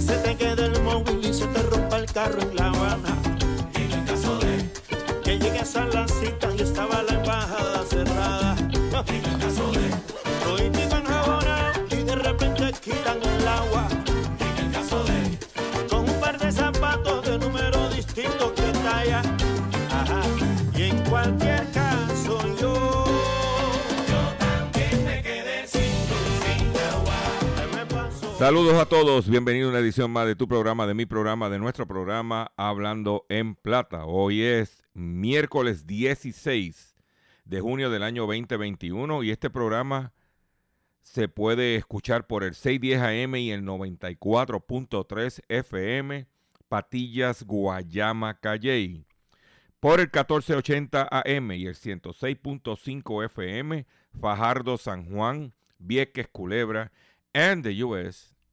Se te quede el móvil y se te rompa el carro en La Habana. en el caso de Que llegues a la cita y estaba la Saludos a todos, bienvenido a una edición más de tu programa, de mi programa, de nuestro programa Hablando en Plata. Hoy es miércoles 16 de junio del año 2021 y este programa se puede escuchar por el 610 AM y el 94.3 FM, Patillas, Guayama, Calley. Por el 1480 AM y el 106.5 FM, Fajardo, San Juan, Vieques, Culebra, and the US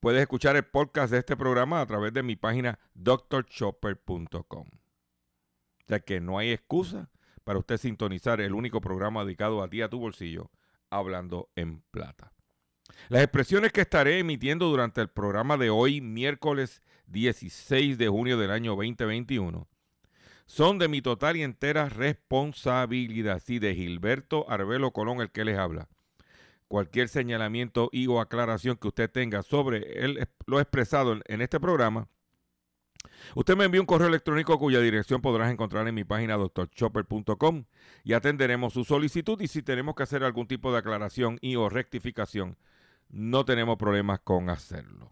puedes escuchar el podcast de este programa a través de mi página drchopper.com. Sea que no hay excusa para usted sintonizar el único programa dedicado a ti, a tu bolsillo, hablando en plata. Las expresiones que estaré emitiendo durante el programa de hoy, miércoles 16 de junio del año 2021, son de mi total y entera responsabilidad. Sí, de Gilberto Arbelo Colón, el que les habla. Cualquier señalamiento y o aclaración que usted tenga sobre lo expresado en, este programa, usted me envía un correo electrónico cuya dirección podrás encontrar en mi página drchopper.com y atenderemos su solicitud y si tenemos que hacer algún tipo de aclaración y o rectificación, no tenemos problemas con hacerlo.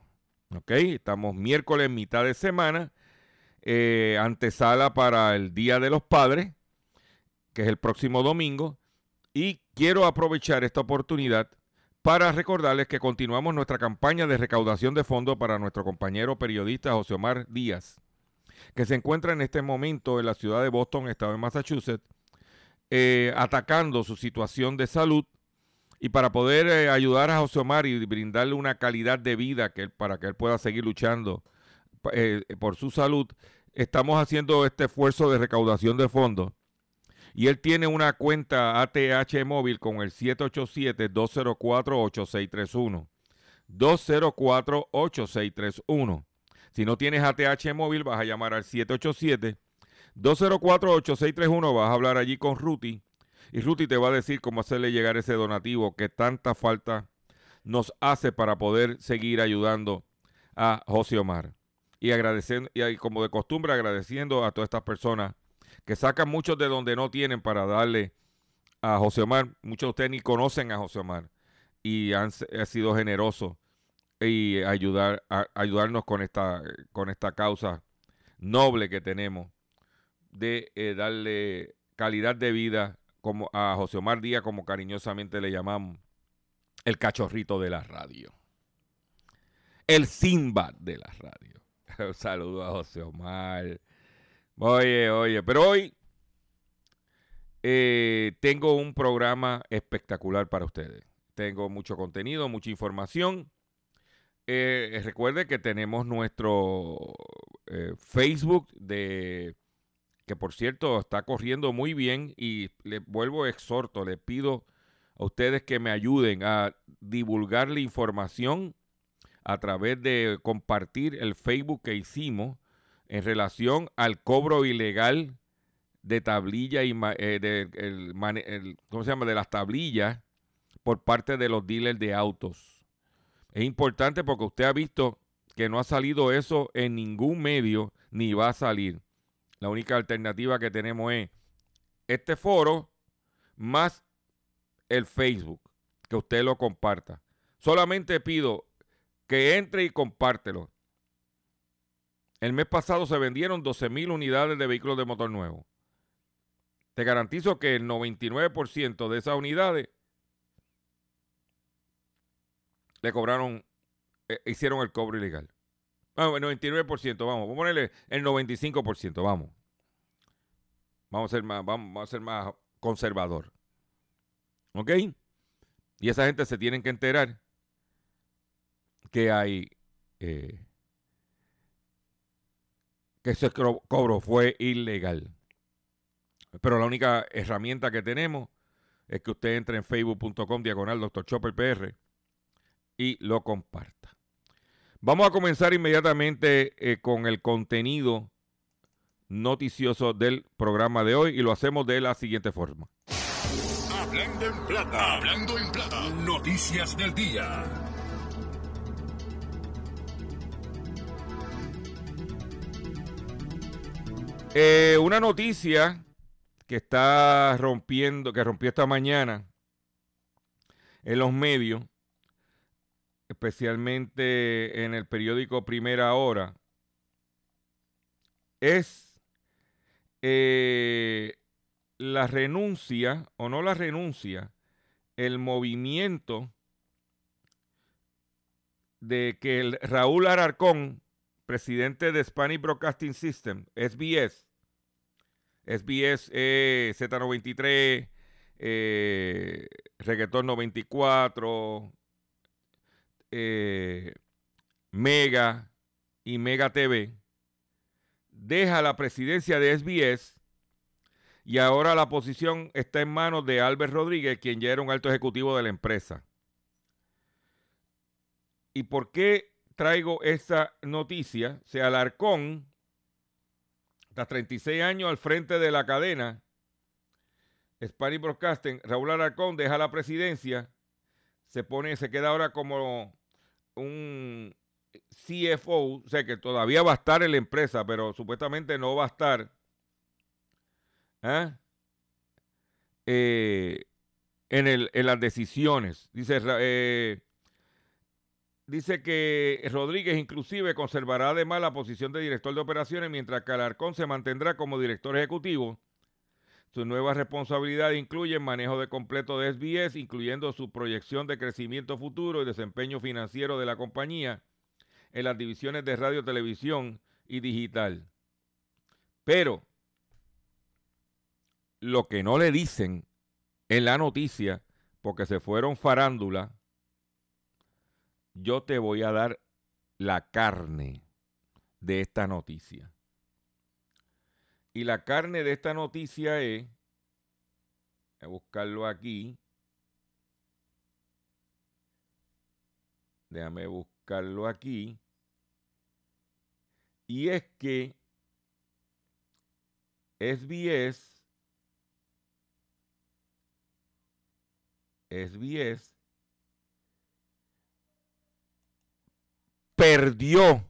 ¿Ok? Estamos miércoles, mitad de semana, eh, antesala para el Día de los Padres, que es el próximo domingo, y quiero aprovechar esta oportunidad para recordarles que continuamos nuestra campaña de recaudación de fondos para nuestro compañero periodista José Omar Díaz, que se encuentra en este momento en la ciudad de Boston, estado de Massachusetts, eh, atacando su situación de salud y para poder eh, ayudar a José Omar y brindarle una calidad de vida que para que él pueda seguir luchando eh, por su salud, estamos haciendo este esfuerzo de recaudación de fondos. Y él tiene una cuenta ATH móvil con el 787-204-8631. 204-8631. Si no tienes ATH móvil, vas a llamar al 787-204-8631. Vas a hablar allí con Ruti. Y Ruti te va a decir cómo hacerle llegar ese donativo que tanta falta nos hace para poder seguir ayudando a José Omar. Y agradeciendo, y como de costumbre, agradeciendo a todas estas personas que sacan muchos de donde no tienen para darle a José Omar. Muchos de ustedes ni conocen a José Omar y han, sido generoso y ayudar, ayudarnos con esta, con esta causa noble que tenemos de eh, darle calidad de vida como a José Omar Díaz, como cariñosamente le llamamos, el cachorrito de la radio. El Sinbad de la radio. Un saludo a José Omar. Oye, oye, pero hoy eh, tengo un programa espectacular para ustedes. Tengo mucho contenido, mucha información. Eh, recuerde que tenemos nuestro eh, Facebook de que por cierto está corriendo muy bien y le vuelvo exhorto, le pido a ustedes que me ayuden a divulgar la información a través de compartir el Facebook que hicimos en relación al cobro ilegal de tablilla y eh, de, ¿cómo se llama? de las tablillas por parte de los dealers de autos. Es importante porque usted ha visto que no ha salido eso en ningún medio ni va a salir. La única alternativa que tenemos es este foro más el Facebook, que usted lo comparta. Solamente pido que entre y compártelo. El mes pasado se vendieron 12 mil unidades de vehículos de motor nuevo. Te garantizo que el 99% de esas unidades le cobraron, eh, hicieron el cobro ilegal. Vamos, el 99%, vamos, vamos a ponerle el 95%, vamos. Vamos a ser más, vamos, vamos a ser más conservador. ¿Ok? Y esa gente se tienen que enterar que hay eh, que ese cobro fue ilegal. Pero la única herramienta que tenemos es que usted entre en facebook.com diagonal Dr. Chopper PR y lo comparta. Vamos a comenzar inmediatamente eh, con el contenido noticioso del programa de hoy y lo hacemos de la siguiente forma. Hablando en plata. Hablando en plata. Noticias del día. Eh, una noticia que está rompiendo, que rompió esta mañana en los medios, especialmente en el periódico Primera Hora, es eh, la renuncia, o no la renuncia, el movimiento de que el Raúl Alarcón, presidente de Spanish Broadcasting System, SBS, SBS eh, Z93, eh, Reggaeton 94, eh, Mega y Mega TV, deja la presidencia de SBS y ahora la posición está en manos de Albert Rodríguez, quien ya era un alto ejecutivo de la empresa. ¿Y por qué traigo esta noticia? O sea, Alarcón, tras 36 años al frente de la cadena, Spanish Broadcasting, Raúl Alarcón deja la presidencia, se pone, se queda ahora como un CFO, o sea que todavía va a estar en la empresa, pero supuestamente no va a estar ¿ah? Eh, en, las decisiones. Dice, eh, dice que Rodríguez inclusive conservará además la posición de director de operaciones, mientras que Alarcón se mantendrá como director ejecutivo. Sus nuevas responsabilidades incluyen manejo de completo de SBS, incluyendo su proyección de crecimiento futuro y desempeño financiero de la compañía en las divisiones de radio, televisión y digital. Pero lo que no le dicen en la noticia, porque se fueron farándula, yo te voy a dar la carne de esta noticia. Y la carne de esta noticia es, a buscarlo aquí, déjame buscarlo aquí, y es que SBS, SBS perdió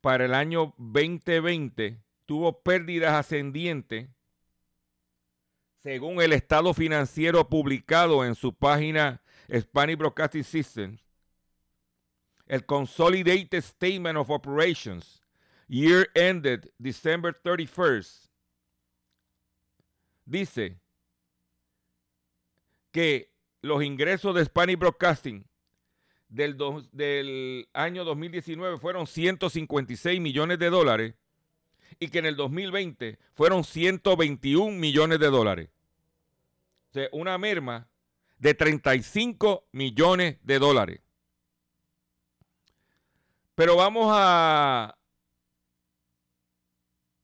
para el año 2020, tuvo pérdidas ascendientes, según el estado financiero publicado en su página Spanish Broadcasting Systems, el Consolidated Statement of Operations, year ended December 31st, dice que los ingresos de Spanish Broadcasting del, año 2019 fueron 156 millones de dólares y que en el 2020 fueron 121 millones de dólares. O sea, una merma de 35 millones de dólares. Pero vamos a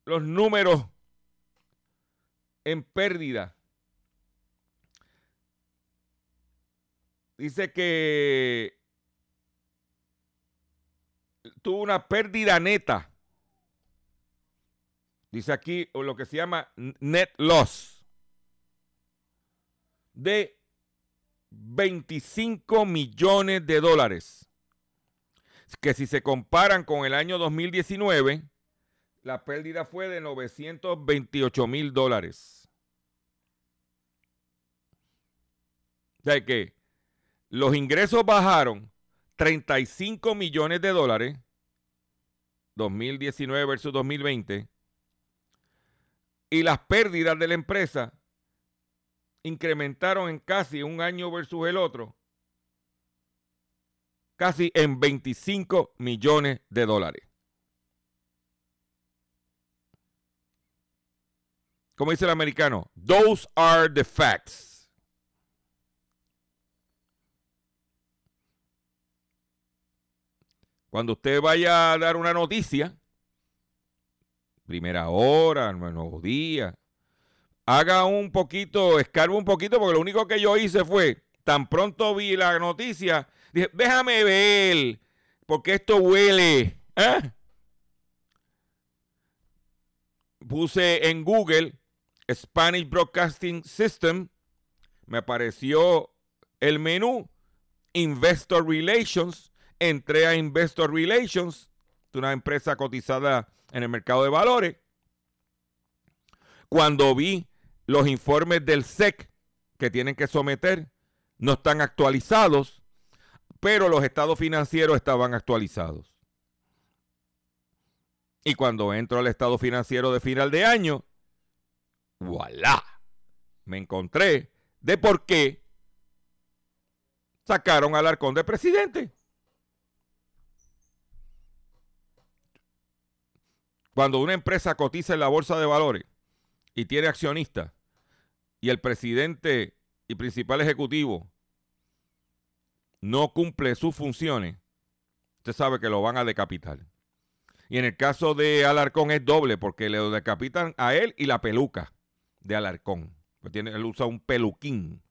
los números en pérdida. Dice que tuvo una pérdida neta. Dice aquí lo que se llama net loss de 25 millones de dólares. Que si se comparan con el año 2019, la pérdida fue de 928 mil dólares. O sea que los ingresos bajaron 35 millones de dólares, 2019 versus 2020, y las pérdidas de la empresa incrementaron en casi un año versus el otro, casi en 25 millones de dólares. Como dice el americano, those are the facts. Cuando usted vaya a dar una noticia, primera hora, nuevo día, haga un poquito, escarba un poquito, porque lo único que yo hice fue, tan pronto vi la noticia, dije, déjame ver, porque esto huele. ¿eh? Puse en Google Spanish Broadcasting System, me apareció el menú Investor Relations, entré a Investor Relations, una empresa cotizada en el mercado de valores. Cuando vi los informes del SEC que tienen que someter, no están actualizados, pero los estados financieros estaban actualizados. Y cuando entro al estado financiero de final de año, voilà, me encontré de por qué sacaron al arcón de presidente. Cuando una empresa cotiza en la bolsa de valores y tiene accionistas y el presidente y principal ejecutivo no cumple sus funciones, usted sabe que lo van a decapitar. Y en el caso de Alarcón es doble porque le decapitan a él y la peluca de Alarcón. Tiene, él usa un peluquín.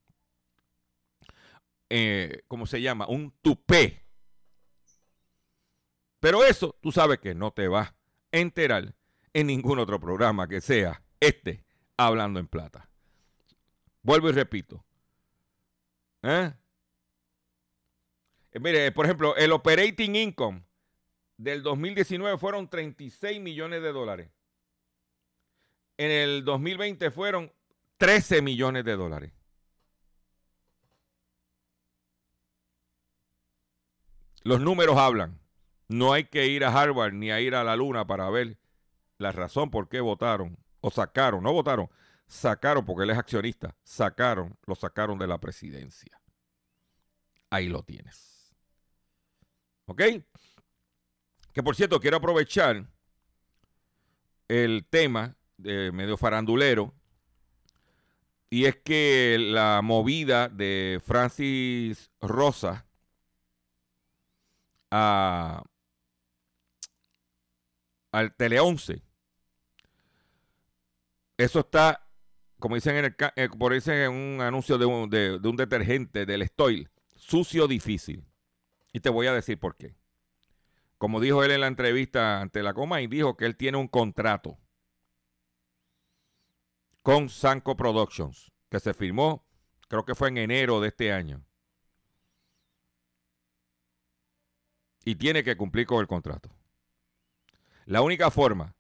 Eh, ¿Cómo se llama? Un tupé. Pero eso tú sabes que no te va enterar en ningún otro programa que sea este, Hablando en Plata. Vuelvo y repito. ¿Eh? Eh, Mire, por ejemplo, el operating income del 2019 fueron 36 millones de dólares. En el 2020 fueron 13 millones de dólares. Los números hablan. No hay que ir a Harvard ni a ir a la luna para ver la razón por qué votaron o sacaron, no votaron, sacaron porque él es accionista, sacaron, lo sacaron de la presidencia. Ahí lo tienes. ¿Ok? Que por cierto, quiero aprovechar el tema de medio farandulero. Y es que la movida de Francis Rosa a, al Tele 11. Eso está, como dicen en el, eh, por dicen en un anuncio de un, de- de un detergente del Stoil, sucio difícil. Y te voy a decir por qué. Como dijo él en la entrevista ante la coma y dijo que él tiene un contrato con Sanco Productions, que se firmó, creo que fue en enero de este año. Y tiene que cumplir con el contrato. La única forma,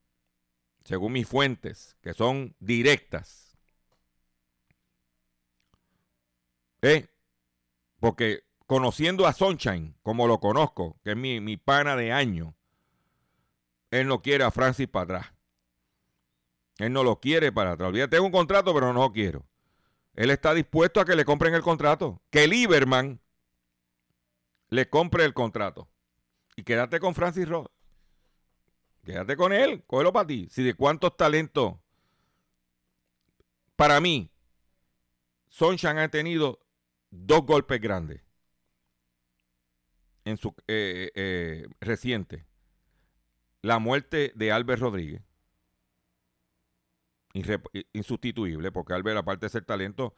según mis fuentes, que son directas, ¿eh? porque conociendo a Sunshine, como lo conozco, que es mi, mi pana de año, él no quiere a Francis para atrás. Él no lo quiere para atrás. Tengo un contrato, pero no lo quiero. Él está dispuesto a que le compren el contrato. Que Lieberman le compre el contrato. Y quédate con Francis Ross. Quédate con él, cógelo para ti. Si de cuántos talentos. Para mí, Sunshine ha tenido dos golpes grandes en su eh, eh, reciente. La muerte de Albert Rodríguez. Insustituible, porque Albert, aparte de ser talento,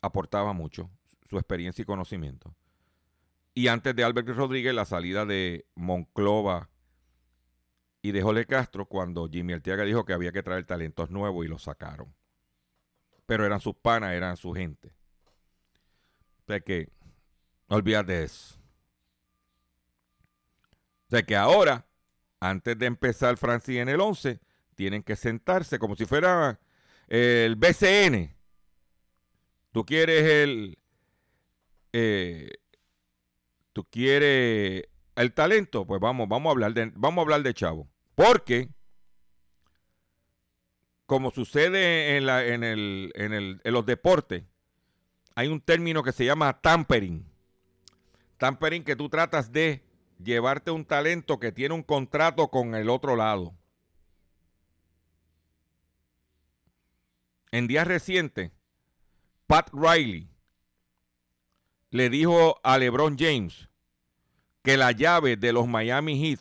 aportaba mucho su experiencia y conocimiento. Y antes de Albert Rodríguez, la salida de Monclova y de Jole Castro, cuando Jimmy Arteaga dijo que había que traer talentos nuevos y los sacaron. Pero eran sus panas, eran su gente. O sea que, no olvídate de eso. O sea que ahora, antes de empezar Francis en el 11, tienen que sentarse como si fuera el BCN. Tú quieres el. eh, tú quieres el talento, pues vamos, vamos a hablar de, vamos a hablar de Chavo. Porque, como sucede en, la, en, el, en, el, en los deportes, hay un término que se llama tampering. Tampering que tú tratas de llevarte un talento que tiene un contrato con el otro lado. En días recientes, Pat Riley le dijo a LeBron James que la llave de los Miami Heat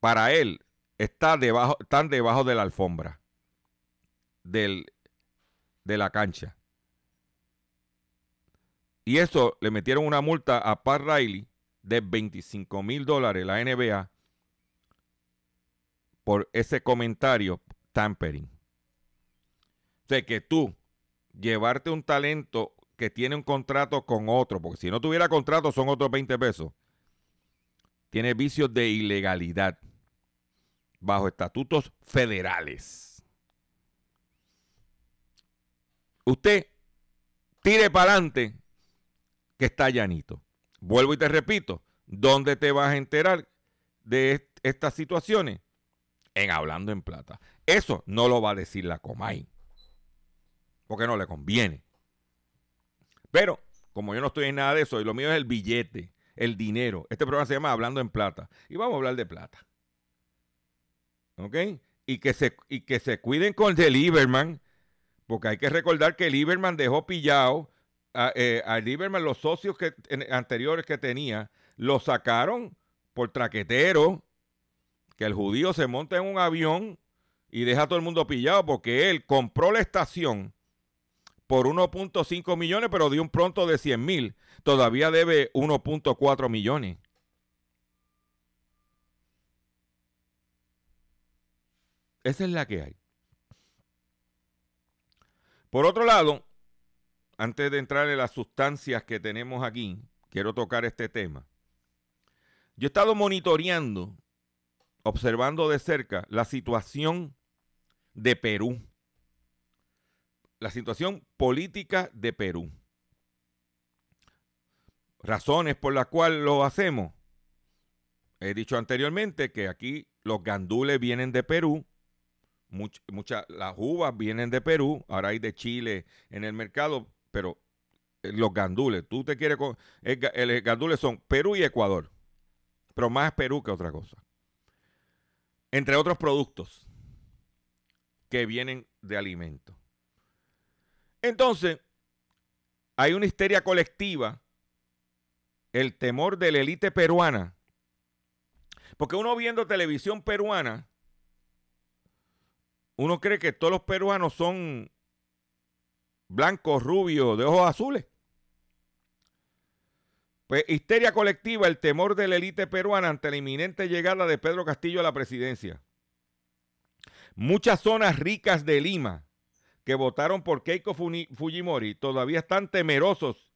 para él está debajo, están debajo de la alfombra del, de la cancha. Y eso le metieron una multa a Pat Riley de 25 mil dólares, la NBA, por ese comentario tampering. O sea, que tú llevarte un talento que tiene un contrato con otro, porque si no tuviera contrato son otros 20 pesos, tiene vicios de ilegalidad bajo estatutos federales. Usted tire para adelante que está llanito. Vuelvo y te repito, ¿dónde te vas a enterar de est- estas situaciones? En Hablando en Plata. Eso no lo va a decir la Comay, porque no le conviene. Pero, como yo no estoy en nada de eso, y lo mío es el billete, el dinero. Este programa se llama Hablando en Plata. Y vamos a hablar de plata. ¿Ok? Y que se, y que se cuiden con el Lieberman, porque hay que recordar que Lieberman dejó pillado a, eh, Lieberman, los socios que, anteriores que tenía, lo sacaron por traquetero, que el judío se monta en un avión y deja a todo el mundo pillado porque él compró la estación por 1.5 millones, pero dio un pronto de 100 mil. Todavía debe 1.4 millones. Esa es la que hay. Por otro lado, antes de entrar en las sustancias que tenemos aquí, quiero tocar este tema. Yo he estado monitoreando, observando de cerca la situación de Perú la situación política de Perú. Razones por las cuales lo hacemos. He dicho anteriormente que aquí los gandules vienen de Perú, much- muchas, las uvas vienen de Perú, ahora hay de Chile en el mercado, pero eh, los gandules, tú te quieres... El, el gandules son Perú y Ecuador, pero más Perú que otra cosa. Entre otros productos que vienen de alimentos. Entonces, hay una histeria colectiva, el temor de la élite peruana, porque uno viendo televisión peruana, uno cree que todos los peruanos son blancos, rubios, de ojos azules. Pues histeria colectiva, el temor de la élite peruana ante la inminente llegada de Pedro Castillo a la presidencia. Muchas zonas ricas de Lima que votaron por Keiko Fujimori todavía están temerosos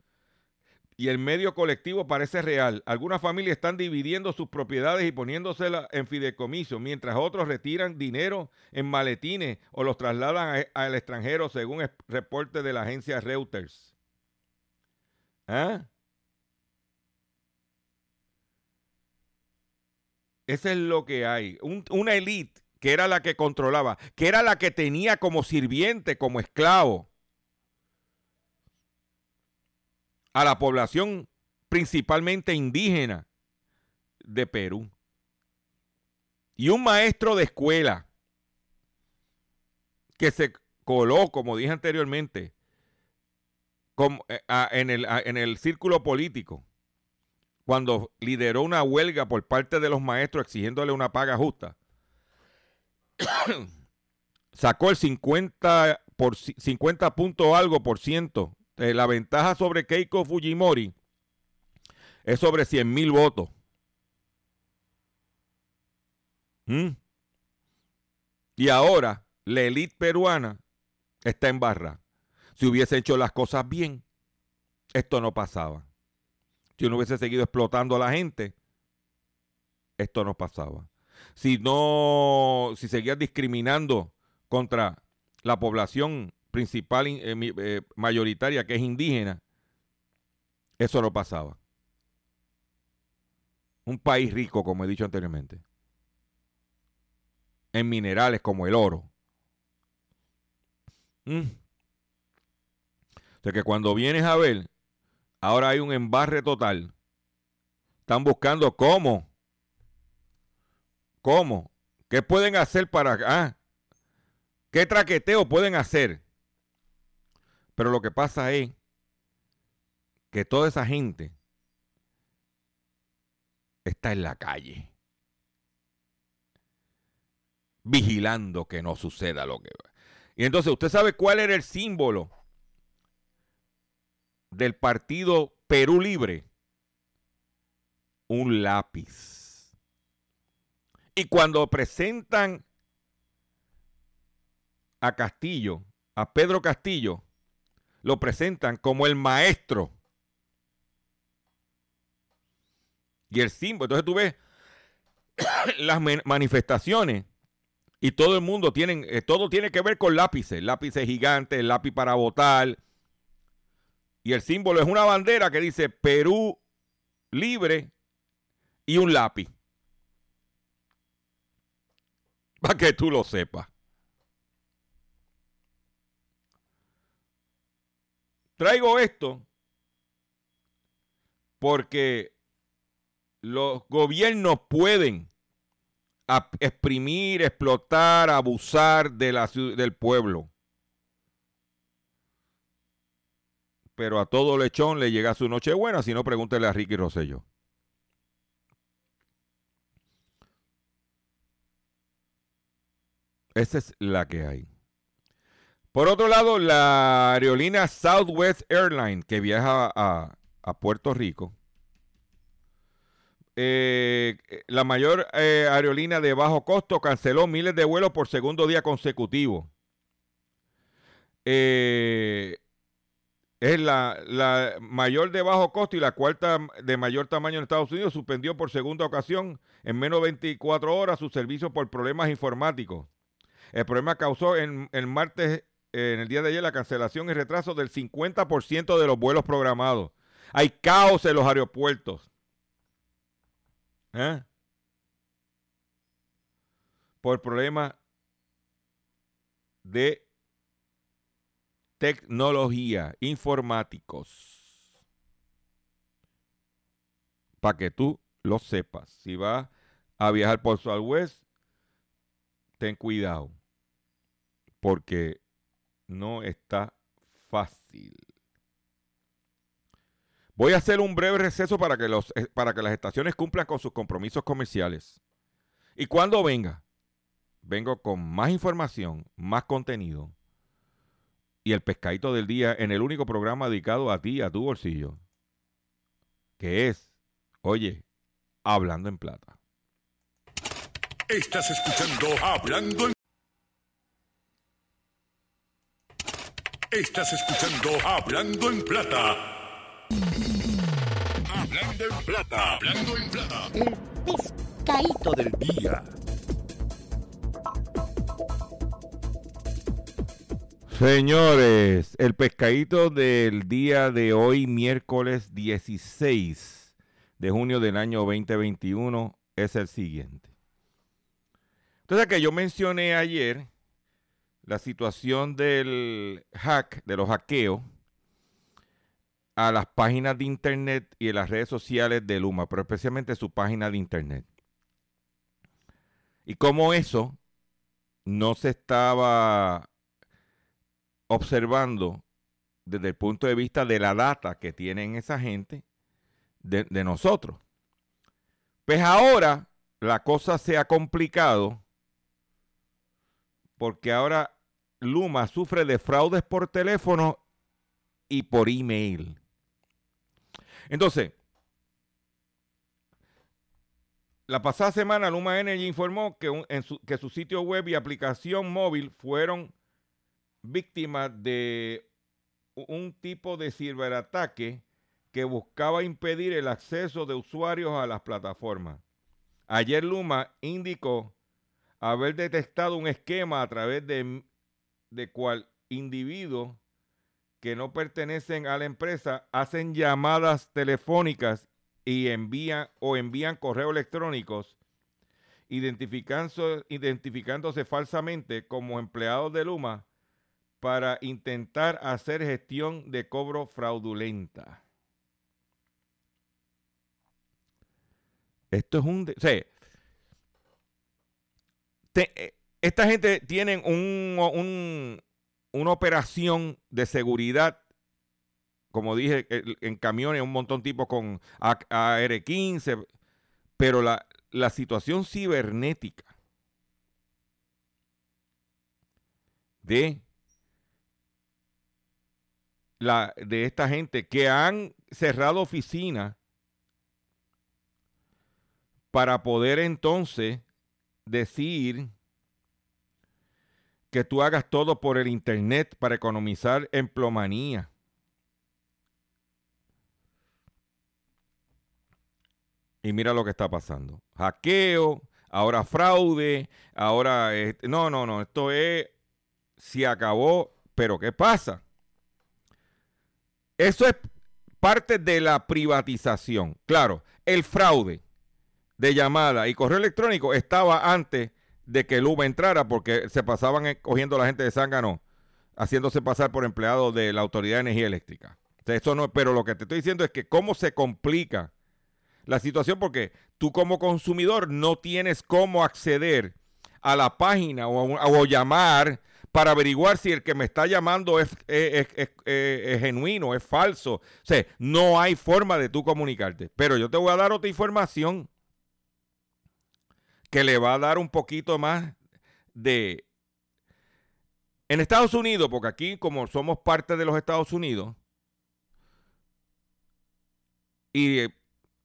y el medio colectivo parece real. Algunas familias están dividiendo sus propiedades y poniéndoselas en fideicomiso, mientras otros retiran dinero en maletines o los trasladan a- al extranjero, según el reporte de la agencia Reuters. ¿Ah? Eso es lo que hay. Un- una élite que era la que controlaba, que era la que tenía como sirviente, como esclavo, a la población principalmente indígena de Perú. Y un maestro de escuela que se coló, como dije anteriormente, eh, en el círculo político, cuando lideró una huelga por parte de los maestros exigiéndole una paga justa, sacó el 50, por, ci- 50 punto algo por ciento. Eh, la ventaja sobre Keiko Fujimori es sobre 100 mil votos. ¿Mm? Y ahora la élite peruana está en barra. Si hubiese hecho las cosas bien, esto no pasaba. Si no hubiese seguido explotando a la gente, esto no pasaba. Si no, si seguía discriminando contra la población principal in- eh, eh, mayoritaria que es indígena, eso no pasaba. Un país rico, como he dicho anteriormente, en minerales como el oro. Mm. O sea que cuando vienes a ver, ahora hay un embarre total. Están buscando cómo. ¿Cómo? ¿Qué pueden hacer para... Ah, ¿Qué traqueteo pueden hacer? Pero lo que pasa es que toda esa gente está en la calle. Vigilando que no suceda lo que va. Y entonces, ¿usted sabe cuál era el símbolo del partido Perú Libre? Un lápiz. Y cuando presentan a Castillo, a Pedro Castillo, lo presentan como el maestro. Y el símbolo. Entonces tú ves las manifestaciones y todo el mundo tienen, eh, todo tiene que ver con lápices, lápices gigantes, lápiz para votar. Y el símbolo es una bandera que dice Perú libre y un lápiz. Para que tú lo sepas. Traigo esto porque los gobiernos pueden exprimir, explotar, abusar de la, del pueblo. Pero a todo lechón le llega su noche buena, si no pregúntele a Ricky Rosselló. Esa es la que hay. Por otro lado, la aerolínea Southwest Airlines, que viaja a, Puerto Rico, eh, la mayor eh, aerolínea de bajo costo canceló miles de vuelos por segundo día consecutivo. Eh, es la, la mayor de bajo costo y la cuarta de mayor tamaño en Estados Unidos. Suspendió por segunda ocasión en menos de 24 horas su servicio por problemas informáticos. El problema causó en el martes, eh, en el día de ayer, la cancelación y retraso del 50% de los vuelos programados. Hay caos en los aeropuertos. ¿Eh? Por problemas de tecnología, informáticos. Para que tú lo sepas. Si vas a viajar por Southwest, ten cuidado. Porque no está fácil. Voy a hacer un breve receso para que, los, eh, para que las estaciones cumplan con sus compromisos comerciales. Y cuando venga, vengo con más información, más contenido y el pescadito del día en el único programa dedicado a ti, a tu bolsillo, que es, oye, hablando en plata. Estás escuchando Hablando en Estás escuchando Hablando en Plata. Hablando en Plata. Hablando en Plata. El pescadito del día. Señores, el pescadito del día de hoy, miércoles 16 de junio del año 2021, es el siguiente. Entonces, que yo mencioné ayer la situación del hack, de los hackeos a las páginas de internet y en las redes sociales de Luma, pero especialmente su página de internet. Y cómo eso no se estaba observando desde el punto de vista de la data que tienen esa gente de, de nosotros. Pues ahora la cosa se ha complicado porque ahora Luma sufre de fraudes por teléfono y por email. Entonces, la pasada semana Luma Energy informó que, su, que su sitio web y aplicación móvil fueron víctimas de un tipo de ciberataque que buscaba impedir el acceso de usuarios a las plataformas. Ayer Luma indicó haber detectado un esquema a través de, de cual individuos que no pertenecen a la empresa hacen llamadas telefónicas y envían o envían correos electrónicos identificándose, identificándose falsamente como empleados de Luma para intentar hacer gestión de cobro fraudulenta. Esto es un... eh, esta gente tiene un, un- una operación de seguridad, como dije, en camiones, un montón tipo con A- AR-15, pero la, la situación cibernética de, la, de esta gente que han cerrado oficinas para poder entonces decir que tú hagas todo por el internet para economizar en plomanía. Y mira lo que está pasando. Hackeo, ahora fraude, ahora... no, no, no, esto es... Se acabó, pero ¿qué pasa? Eso es parte de la privatización. Claro, el fraude de llamada y correo electrónico estaba antes de que Luma entrara porque se pasaban eh, cogiendo a la gente de Zángano haciéndose pasar por empleados de la Autoridad de Energía Eléctrica. O eso no, pero lo que te estoy diciendo es que cómo se complica la situación porque tú como consumidor no tienes cómo acceder a la página o, a o llamar para averiguar si el que me está llamando es- es genuino, es falso. O sea, no hay forma de tú comunicarte. Pero yo te voy a dar otra información que le va a dar un poquito más de... En Estados Unidos, porque aquí como somos parte de los Estados Unidos, y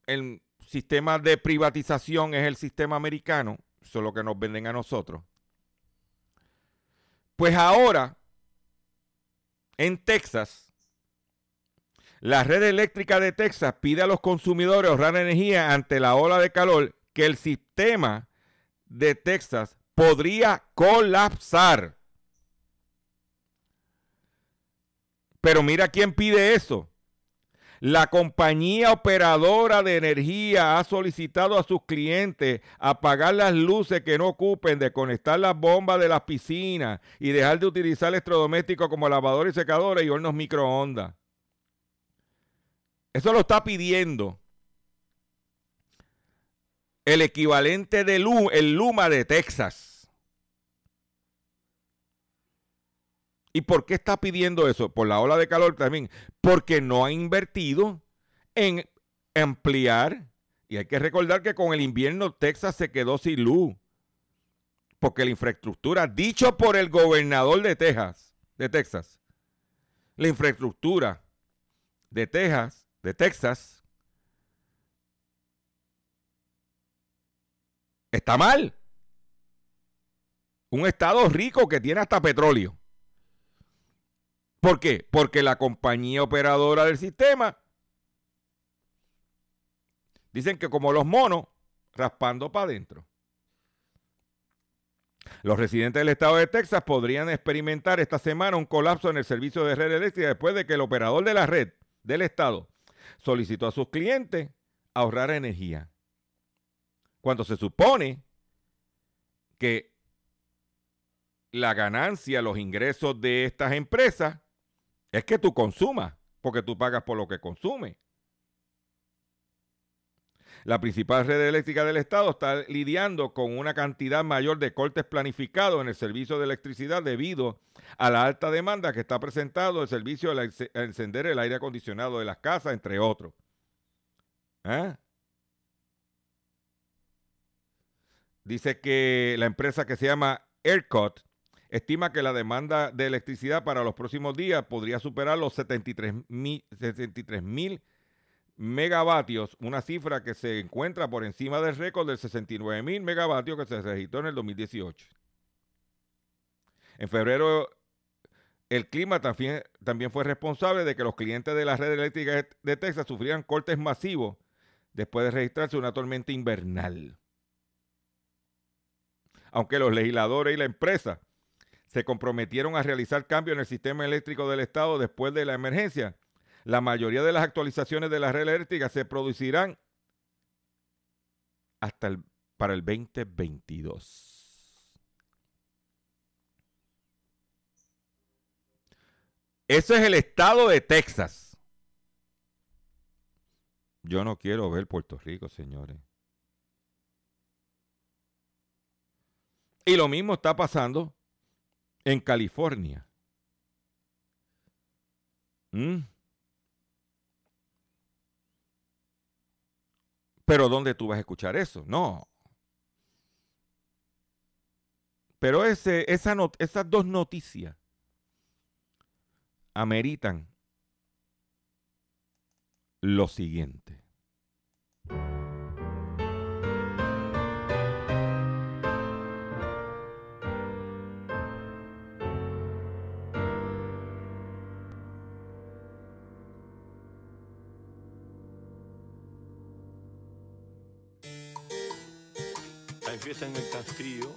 el sistema de privatización es el sistema americano, eso es lo que nos venden a nosotros, pues ahora, en Texas, la red eléctrica de Texas pide a los consumidores ahorrar energía ante la ola de calor que el sistema de Texas podría colapsar. Pero mira quién pide eso. La compañía operadora de energía ha solicitado a sus clientes apagar las luces que no ocupen, desconectar las bombas de las piscinas y dejar de utilizar electrodomésticos como lavadores y secadores y hornos microondas. Eso lo está pidiendo el equivalente de Lu- el Luma de Texas. ¿Y por qué está pidiendo eso? Por la ola de calor también. Porque no ha invertido en ampliar. Y hay que recordar que con el invierno Texas se quedó sin luz. Porque la infraestructura, dicho por el gobernador de Texas, de Texas, la infraestructura de Texas, de Texas, está mal. Un estado rico que tiene hasta petróleo. ¿Por qué? Porque la compañía operadora del sistema dicen que como los monos, raspando para adentro. Los residentes del estado de Texas podrían experimentar esta semana un colapso en el servicio de red eléctrica después de que el operador de la red del estado solicitó a sus clientes ahorrar energía. Cuando se supone que la ganancia, los ingresos de estas empresas es que tú consumas, porque tú pagas por lo que consumes. La principal red eléctrica del Estado está lidiando con una cantidad mayor de cortes planificados en el servicio de electricidad debido a la alta demanda que está presentado el servicio de encender el aire acondicionado de las casas, entre otros. ¿Ah? Dice que la empresa que se llama ERCOT estima que la demanda de electricidad para los próximos días podría superar los 73 mil 73 mil megavatios, una cifra que se encuentra por encima del récord del 69 mil megavatios que se registró en el 2018. En febrero, el clima también, también fue responsable de que los clientes de la red eléctrica de Texas sufrieran cortes masivos después de registrarse una tormenta invernal. Aunque los legisladores y la empresa se comprometieron a realizar cambios en el sistema eléctrico del Estado después de la emergencia, la mayoría de las actualizaciones de la red eléctrica se producirán hasta el, para el 2022. Ese es el estado de Texas. Yo no quiero ver Puerto Rico, señores. Y lo mismo está pasando en California. ¿Mm? Pero ¿dónde tú vas a escuchar eso? No. Pero ese, esas dos noticias ameritan lo siguiente. Fiesta en el castillo.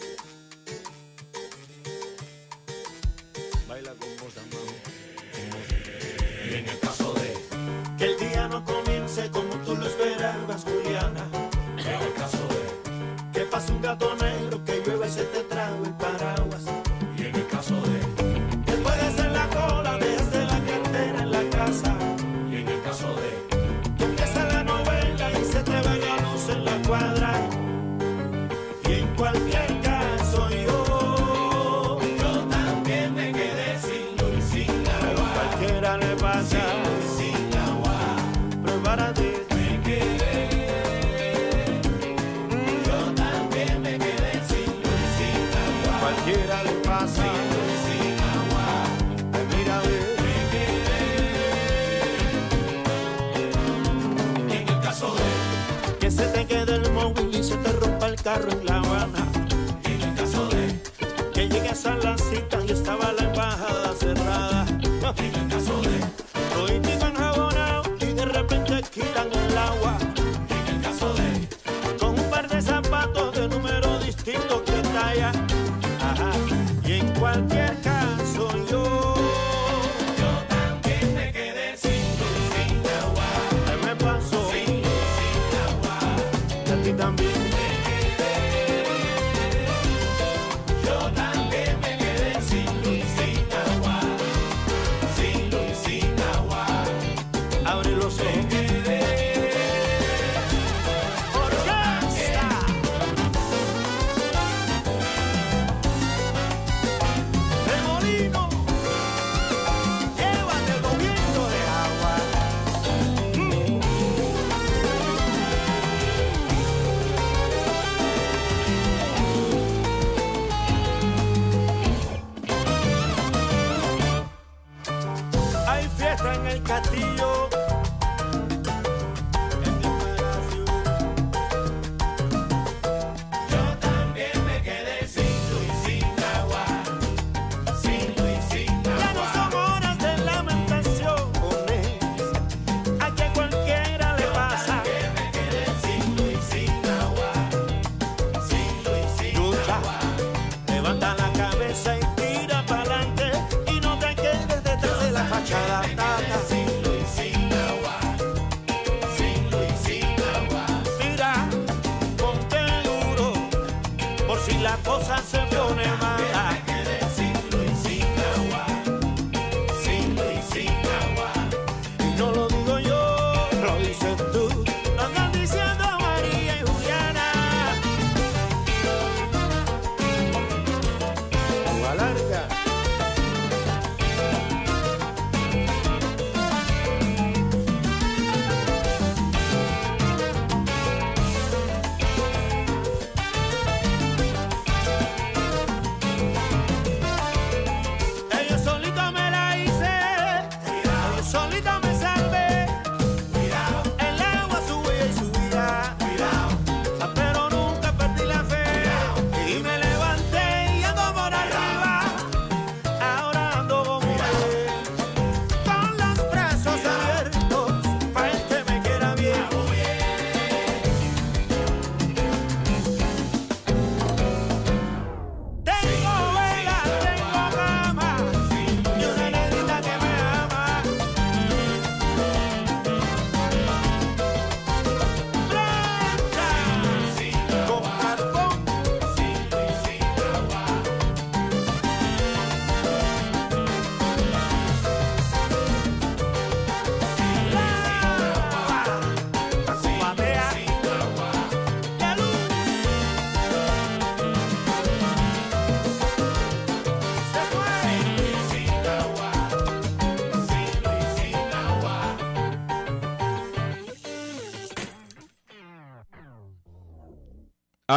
Carro en La Habana. en el caso de, Que llegues a la cita y estaba la embajada cerrada. en el caso de, Toditico enjabonado y de repente quitan el agua. en el caso de, Con un par de zapatos de número distinto que talla. Ajá. Y en cualquier caso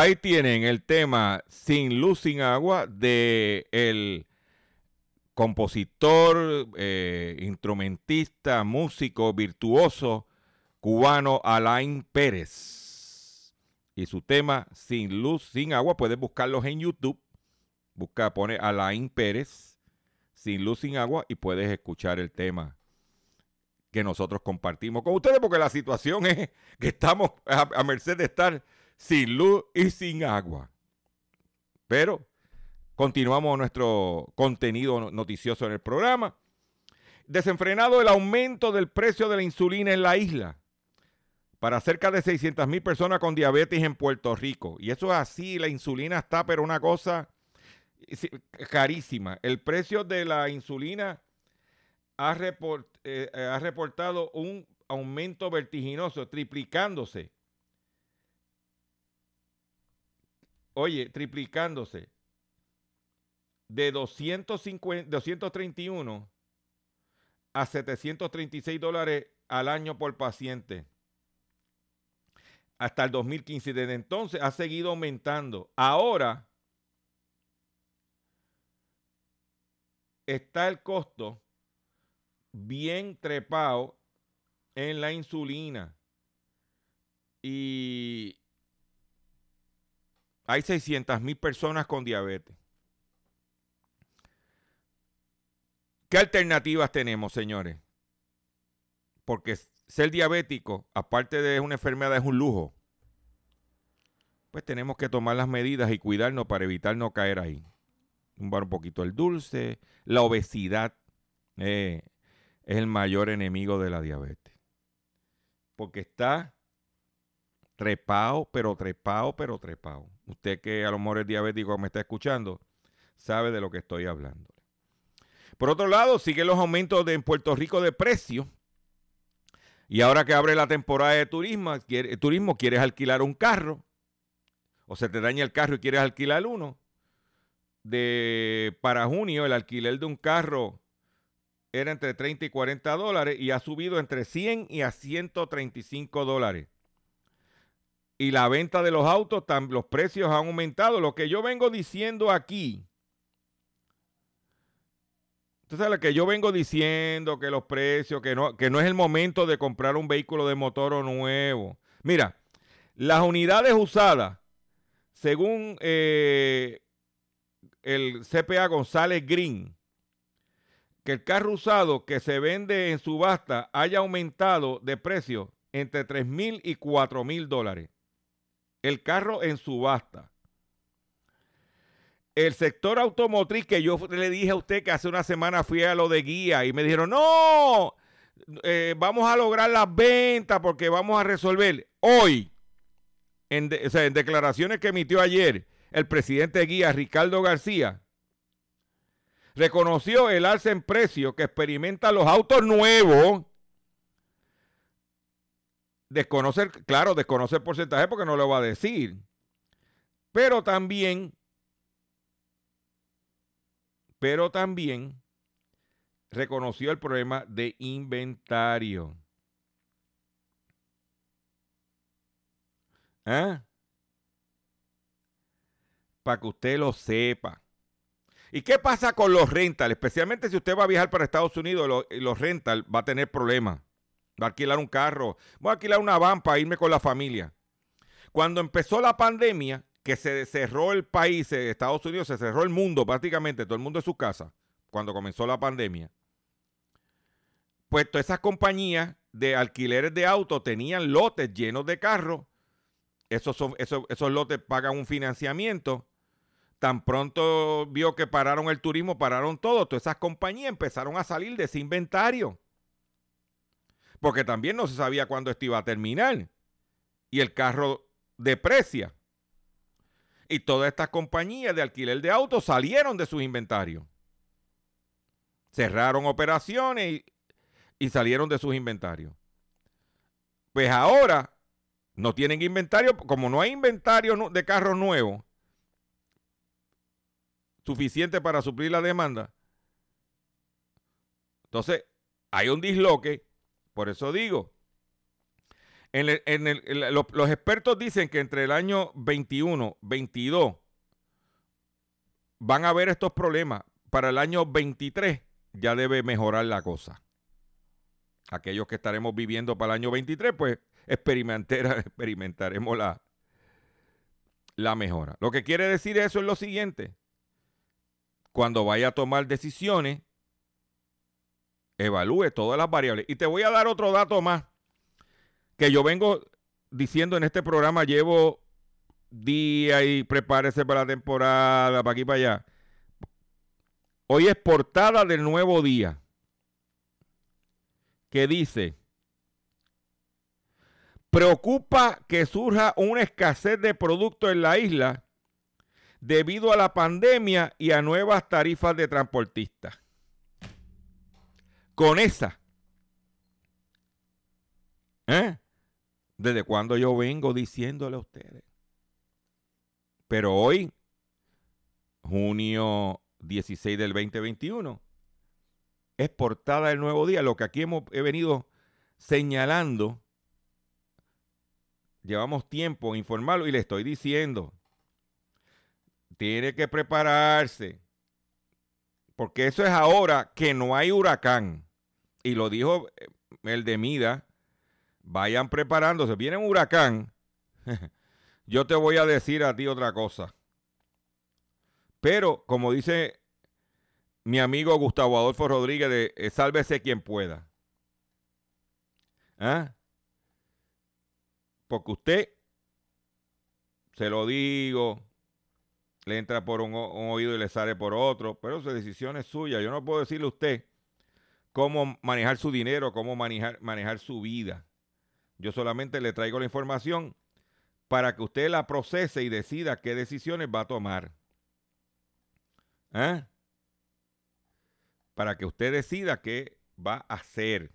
Ahí tienen el tema Sin luz, sin agua de el compositor, eh, instrumentista, músico, virtuoso cubano Alain Pérez. Y su tema Sin luz, sin agua, puedes buscarlos en YouTube. Busca, pone Alain Pérez, Sin luz, sin agua, y puedes escuchar el tema que nosotros compartimos con ustedes, porque la situación es que estamos a, a merced de estar sin luz y sin agua. Pero continuamos nuestro contenido no- noticioso en el programa. Desenfrenado el aumento del precio de la insulina en la isla para cerca de 600 mil personas con diabetes en Puerto Rico. Y eso es así, la insulina está, pero una cosa carísima. El precio de la insulina ha, eh, ha reportado un aumento vertiginoso, triplicándose. Oye, triplicándose de 250, 231 a 736 dólares al año por paciente. Hasta el 2015. Desde entonces ha seguido aumentando. Ahora está el costo bien trepado en la insulina. Y hay 600 mil personas con diabetes. ¿Qué alternativas tenemos, señores? Porque ser diabético, aparte de una enfermedad, es un lujo. Pues tenemos que tomar las medidas y cuidarnos para evitar no caer ahí. Tumbar un poquito el dulce. La obesidad eh, es el mayor enemigo de la diabetes. Porque está trepado, pero trepado, pero trepado. Usted que a lo mejor es diabético me está escuchando, sabe de lo que estoy hablando. Por otro lado, siguen los aumentos de, en Puerto Rico de precios. Y ahora que abre la temporada de turismo, quiere- turismo, quieres alquilar un carro, o se te daña el carro y quieres alquilar uno. De, para junio, el alquiler de un carro era entre 30 y 40 dólares y ha subido entre 100 y a 135 dólares. Y la venta de los autos, los precios han aumentado. Lo que yo vengo diciendo aquí, entonces lo que yo vengo diciendo, que los precios, que no, que no es el momento de comprar un vehículo de motor nuevo. Mira, las unidades usadas, según eh, el CPA González Green, que el carro usado que se vende en subasta haya aumentado de precio entre 3 mil y 4 mil dólares. El carro en subasta. El sector automotriz que yo le dije a usted que hace una semana fui a lo de guía y me dijeron, no, eh, vamos a lograr las ventas porque vamos a resolver hoy, en, declaraciones que emitió ayer, el presidente guía Ricardo García reconoció el alza en precio que experimentan los autos nuevos. Desconocer, claro, desconocer el porcentaje porque no lo va a decir. Pero también, pero también reconoció el problema de inventario. ¿Ah? Para que usted lo sepa. ¿Y qué pasa con los rentals? Especialmente si usted va a viajar para Estados Unidos, lo- los rentals va a tener problemas. Va a alquilar un carro, voy a alquilar una van para irme con la familia. Cuando empezó la pandemia, que se cerró el país, eh, Estados Unidos, se cerró el mundo prácticamente, todo el mundo en su casa, cuando comenzó la pandemia, pues todas esas compañías de alquileres de autos tenían lotes llenos de carros. Esos, esos lotes pagan un financiamiento. Tan pronto vio que pararon el turismo, pararon todo. Todas esas compañías empezaron a salir de ese inventario. Porque también no se sabía cuándo esto iba a terminar. Y el carro deprecia. Y todas estas compañías de alquiler de autos salieron de sus inventarios. Cerraron operaciones y, salieron de sus inventarios. Pues ahora no tienen inventario, como no hay inventario de carros nuevos suficiente para suplir la demanda. Entonces, hay un disloque, por eso digo, los expertos dicen que entre el año 21, 22, van a haber estos problemas. Para el año 23 ya debe mejorar la cosa. Aquellos que estaremos viviendo para el año 23, pues experimentar- experimentaremos la, la mejora. Lo que quiere decir eso es lo siguiente. Cuando vaya a tomar decisiones, evalúe todas las variables. Y te voy a dar otro dato más que yo vengo diciendo en este programa, llevo días y prepárese para la temporada, para aquí para allá. Hoy es portada del nuevo día que dice, preocupa que surja una escasez de productos en la isla debido a la pandemia y a nuevas tarifas de transportistas. Con esa, ¿eh? ¿Desde cuando yo vengo diciéndole a ustedes? Pero hoy, junio 16 del 2021, es portada del nuevo día, lo que aquí hemos he venido señalando. Llevamos tiempo en informarlo y le estoy diciendo, tiene que prepararse, porque eso es ahora que no hay huracán. Y lo dijo eh, el de Mida, vayan preparándose, viene un huracán, yo te voy a decir a ti otra cosa. Pero, como dice mi amigo Gustavo Adolfo Rodríguez de eh, Sálvese quien pueda. ¿Ah? Porque usted, se lo digo, le entra por un, un oído y le sale por otro, pero su decisión es suya. Yo no puedo decirle a usted cómo manejar su dinero, cómo manejar, manejar su vida. Yo solamente le traigo la información para que usted la procese y decida qué decisiones va a tomar. ¿Ah? Para que usted decida qué va a hacer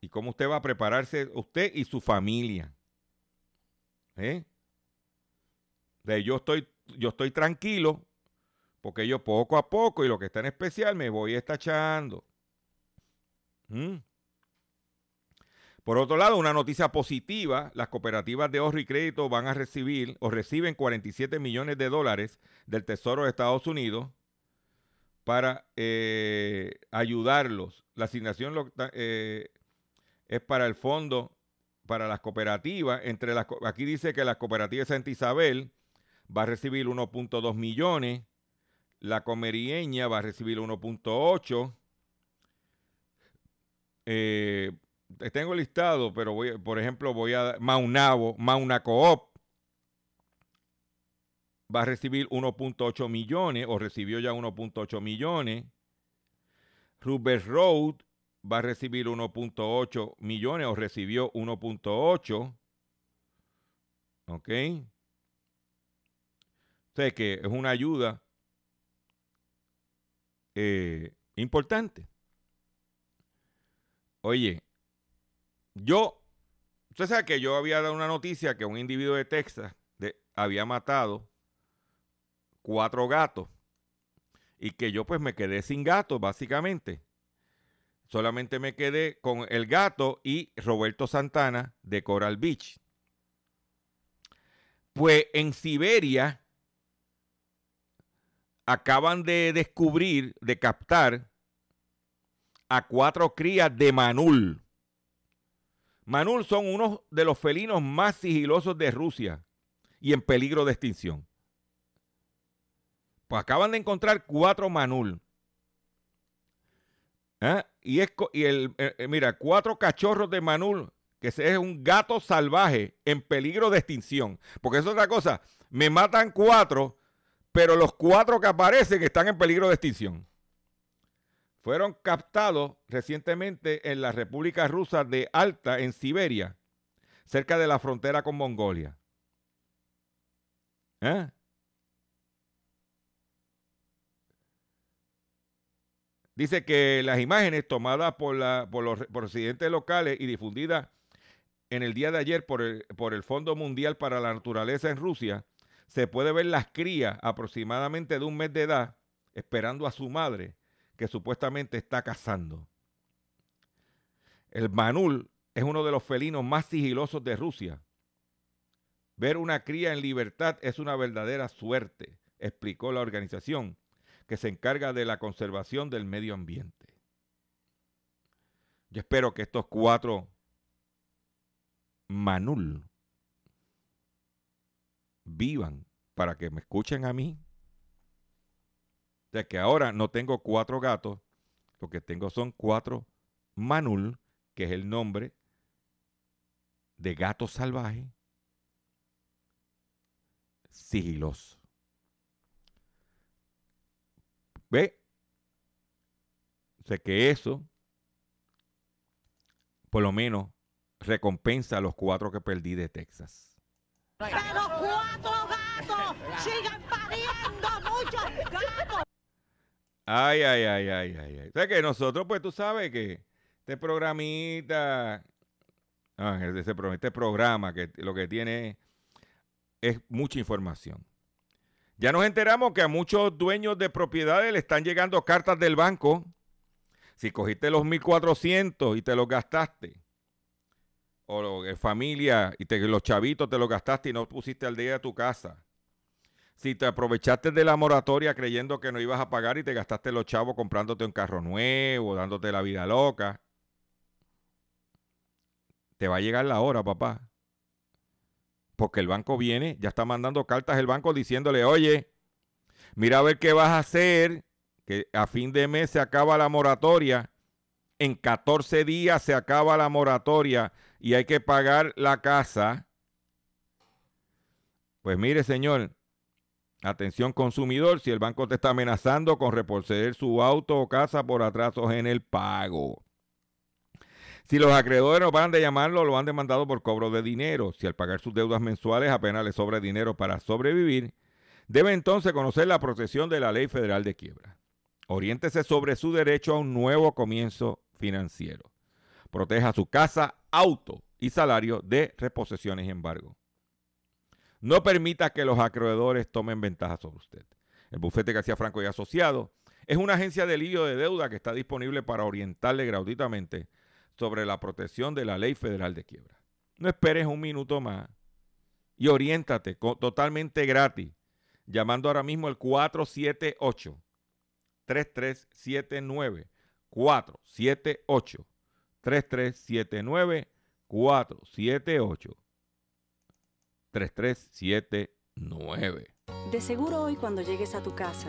y cómo usted va a prepararse, usted y su familia. ¿Eh? De yo estoy, yo estoy tranquilo porque yo poco a poco y lo que está en especial me voy estachando. Por otro lado, una noticia positiva, las cooperativas de ahorro y crédito van a recibir o reciben 47 millones de dólares del Tesoro de Estados Unidos para eh, ayudarlos. La asignación eh, es para el fondo para las cooperativas. Entre las, aquí dice que la cooperativa de Santa Isabel va a recibir 1.2 millones, la comerieña va a recibir 1.8. Eh, tengo listado, pero voy, por ejemplo, voy a Maunabo, Mauna Coop va a recibir 1.8 millones o recibió ya 1.8 millones. Rubber Road va a recibir 1.8 millones o recibió 1.8. ¿Ok? O sea, que es una ayuda eh, importante. Oye, yo, usted sabe que yo había dado una noticia que un individuo de Texas había matado cuatro gatos y que yo pues me quedé sin gatos básicamente. Solamente me quedé con el gato y Roberto Santana de Coral Beach. Pues en Siberia acaban de descubrir, de captar a cuatro crías de manul. Manul son unos de los felinos más sigilosos de Rusia y en peligro de extinción. Pues acaban de encontrar cuatro manul. ¿Ah? Y, es, y el, eh, eh, mira, cuatro cachorros de manul, que es un gato salvaje en peligro de extinción. Porque es otra cosa. Me matan cuatro, pero los cuatro que aparecen están en peligro de extinción. Fueron captados recientemente en la República Rusa de Alta, en Siberia, cerca de la frontera con Mongolia. ¿Eh? Dice que las imágenes tomadas por, la- por los, residentes locales y difundidas en el día de ayer por el, por el Fondo Mundial para la Naturaleza en Rusia, se puede ver las crías aproximadamente de un mes de edad esperando a su madre, que supuestamente está cazando. El manul es uno de los felinos más sigilosos de Rusia. Ver una cría en libertad es una verdadera suerte, explicó la organización que se encarga de la conservación del medio ambiente. Yo espero que estos cuatro manul vivan para que me escuchen a mí. O sea que ahora no tengo cuatro gatos, lo que tengo son cuatro manul, que es el nombre de gato salvaje sigiloso. ¿Ve? O sea que eso, por lo menos, recompensa a los cuatro que perdí de Texas. Cuatro gatos sigan pariendo muchos gatos. Ay, ay, ay, ay, ay, ay. O sea que nosotros, pues tú sabes que este programita, ah, este, pro- este programa que lo que tiene es mucha información. Ya nos enteramos que a muchos dueños de propiedades le están llegando cartas del banco. Si cogiste los 1400 y te los gastaste, o lo- eh, familia y los chavitos te los gastaste y no pusiste al día de tu casa. Si te aprovechaste de la moratoria creyendo que no ibas a pagar y te gastaste los chavos comprándote un carro nuevo, dándote la vida loca, te va a llegar la hora, papá. Porque el banco viene, ya está mandando cartas el banco diciéndole, oye, mira a ver qué vas a hacer, que a fin de mes se acaba la moratoria, en 14 días se acaba la moratoria y hay que pagar la casa. Pues mire, señor, Atención consumidor, si el banco te está amenazando con reposeer su auto o casa por atrasos en el pago. Si los acreedores no van de llamarlo, lo han demandado por cobro de dinero. Si al pagar sus deudas mensuales apenas le sobra dinero para sobrevivir, debe entonces conocer la protección de la Ley Federal de Quiebra. Oriéntese sobre su derecho a un nuevo comienzo financiero. Proteja su casa, auto y salario de reposesiones y embargo. No permita que los acreedores tomen ventaja sobre usted. El bufete García Franco y Asociado es una agencia de alivio de deuda que está disponible para orientarle gratuitamente sobre la protección de la ley federal de quiebra. No esperes un minuto más y oriéntate totalmente gratis llamando ahora mismo al 478 3379 478 3379 478 3379. De seguro hoy cuando llegues a tu casa,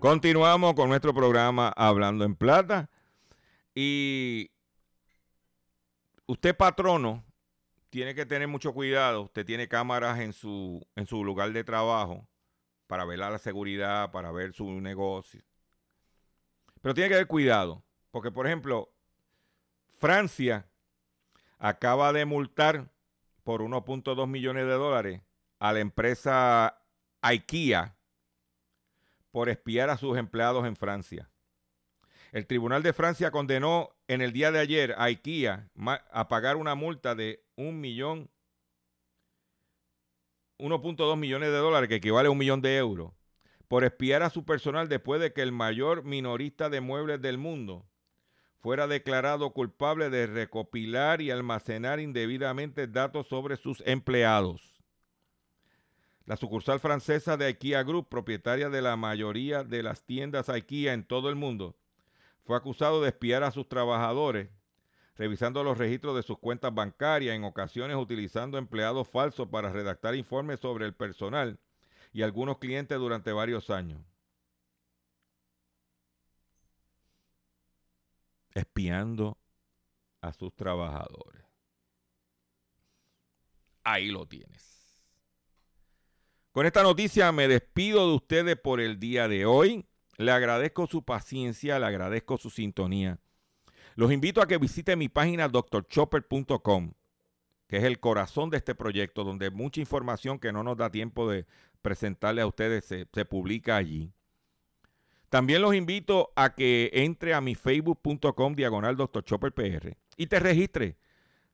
Continuamos con nuestro programa Hablando en Plata. Y usted, patrono, tiene que tener mucho cuidado. Usted tiene cámaras en su, en su lugar de trabajo para ver la seguridad, para ver su negocio. Pero tiene que tener cuidado. Porque, por ejemplo, Francia acaba de multar por 1.2 millones de dólares a la empresa IKEA por espiar a sus empleados en Francia. El Tribunal de Francia condenó en el día de ayer a IKEA a pagar una multa de un millón, 1.2 millones de dólares, que equivale a un millón de euros, por espiar a su personal después de que el mayor minorista de muebles del mundo fuera declarado culpable de recopilar y almacenar indebidamente datos sobre sus empleados. La sucursal francesa de IKEA Group, propietaria de la mayoría de las tiendas IKEA en todo el mundo, fue acusado de espiar a sus trabajadores, revisando los registros de sus cuentas bancarias, en ocasiones utilizando empleados falsos para redactar informes sobre el personal y algunos clientes durante varios años. Espiando a sus trabajadores. Ahí lo tienes. Con esta noticia me despido de ustedes por el día de hoy. Le agradezco su paciencia, le agradezco su sintonía. Los invito a que visiten mi página drchopper.com, que es el corazón de este proyecto, donde mucha información que no nos da tiempo de presentarle a ustedes se, publica allí. También los invito a que entre a mi facebook.com diagonal drchopperpr y te registre.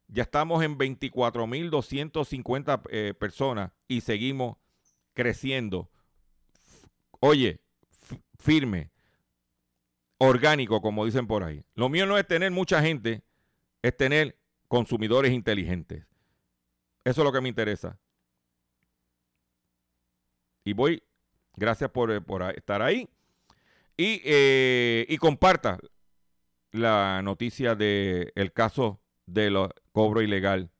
Ya estamos en 24.250 eh, personas y seguimos creciendo. Oye, firme, orgánico, como dicen por ahí. Lo mío no es tener mucha gente, es tener consumidores inteligentes. Eso es lo que me interesa. Y voy, gracias por, eh, por estar ahí. Y, eh, y comparta la noticia del el caso de los cobro ilegal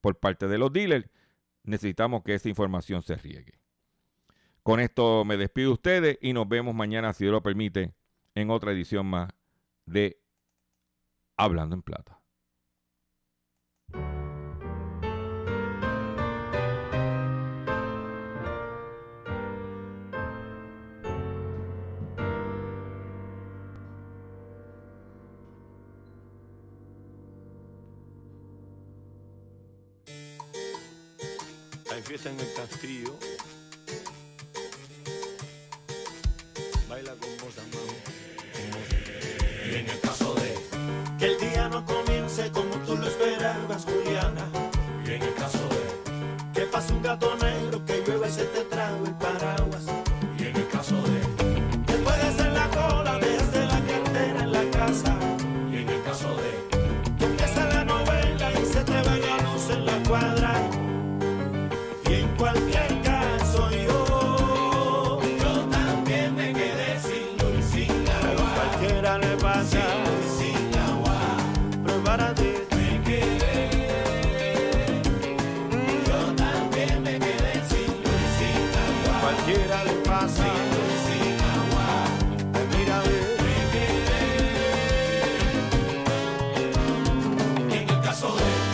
por parte de los dealers. Necesitamos que esa información se riegue. Con esto me despido de ustedes y nos vemos mañana, si Dios lo permite, en otra edición más de Hablando en Plata. Fiesta en el castillo.